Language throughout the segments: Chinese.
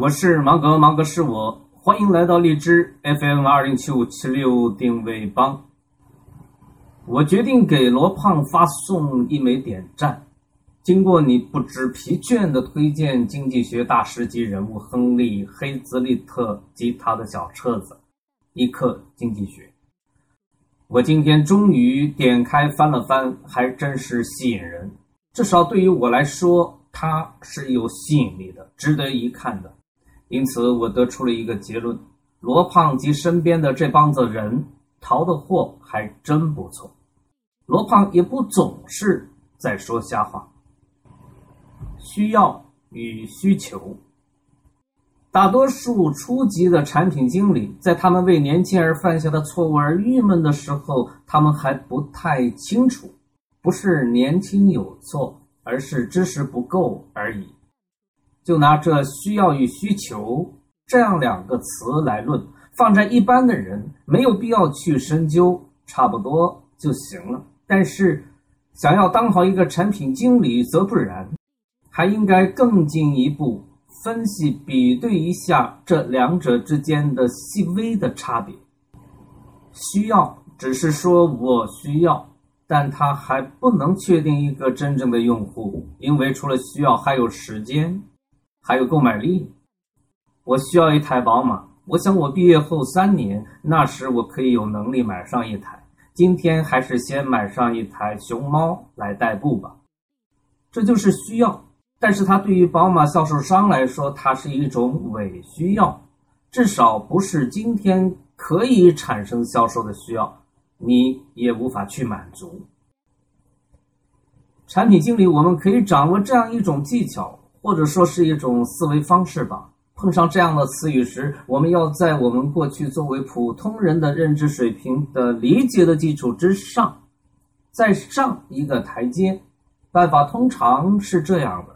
我是芒格，芒格是我，欢迎来到荔枝 FM 二零七五七六定位帮。我决定给罗胖发送一枚点赞。经过你不知疲倦的推荐，经济学大师级人物亨利·黑兹利特及他的小册子《一课经济学》，我今天终于点开翻了翻，还真是吸引人。至少对于我来说，它是有吸引力的，值得一看的。因此，我得出了一个结论：罗胖及身边的这帮子人淘的货还真不错。罗胖也不总是在说瞎话。需要与需求，大多数初级的产品经理在他们为年轻人犯下的错误而郁闷的时候，他们还不太清楚，不是年轻有错，而是知识不够而已。就拿这“需要”与“需求”这样两个词来论，放在一般的人没有必要去深究，差不多就行了。但是，想要当好一个产品经理，则不然，还应该更进一步分析、比对一下这两者之间的细微的差别。需要只是说我需要，但它还不能确定一个真正的用户，因为除了需要，还有时间。还有购买力，我需要一台宝马。我想我毕业后三年，那时我可以有能力买上一台。今天还是先买上一台熊猫来代步吧。这就是需要，但是它对于宝马销售商来说，它是一种伪需要，至少不是今天可以产生销售的需要，你也无法去满足。产品经理，我们可以掌握这样一种技巧。或者说是一种思维方式吧。碰上这样的词语时，我们要在我们过去作为普通人的认知水平的理解的基础之上，再上一个台阶。办法通常是这样的：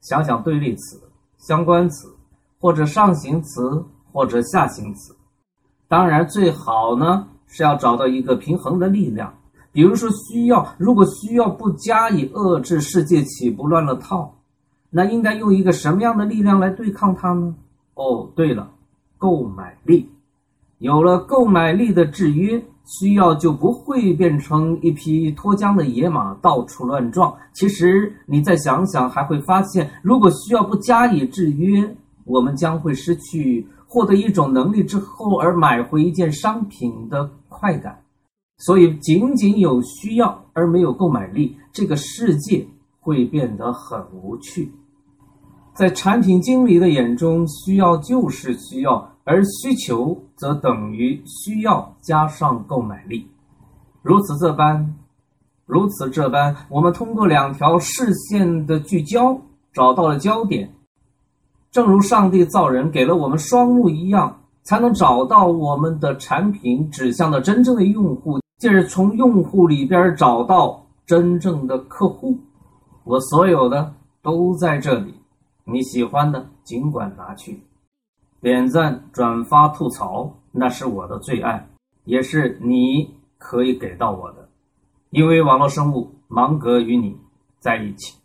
想想对立词、相关词，或者上行词，或者下行词。当然，最好呢是要找到一个平衡的力量。比如说，需要，如果需要不加以遏制，世界岂不乱了套？那应该用一个什么样的力量来对抗它呢？哦，对了，购买力。有了购买力的制约，需要就不会变成一匹脱缰的野马，到处乱撞。其实你再想想，还会发现，如果需要不加以制约，我们将会失去获得一种能力之后而买回一件商品的快感。所以，仅仅有需要而没有购买力，这个世界会变得很无趣。在产品经理的眼中，需要就是需要，而需求则等于需要加上购买力。如此这般，如此这般，我们通过两条视线的聚焦，找到了焦点。正如上帝造人给了我们双目一样，才能找到我们的产品指向的真正的用户，进而从用户里边找到真正的客户。我所有的都在这里。你喜欢的尽管拿去，点赞、转发、吐槽，那是我的最爱，也是你可以给到我的，因为网络生物芒格与你在一起。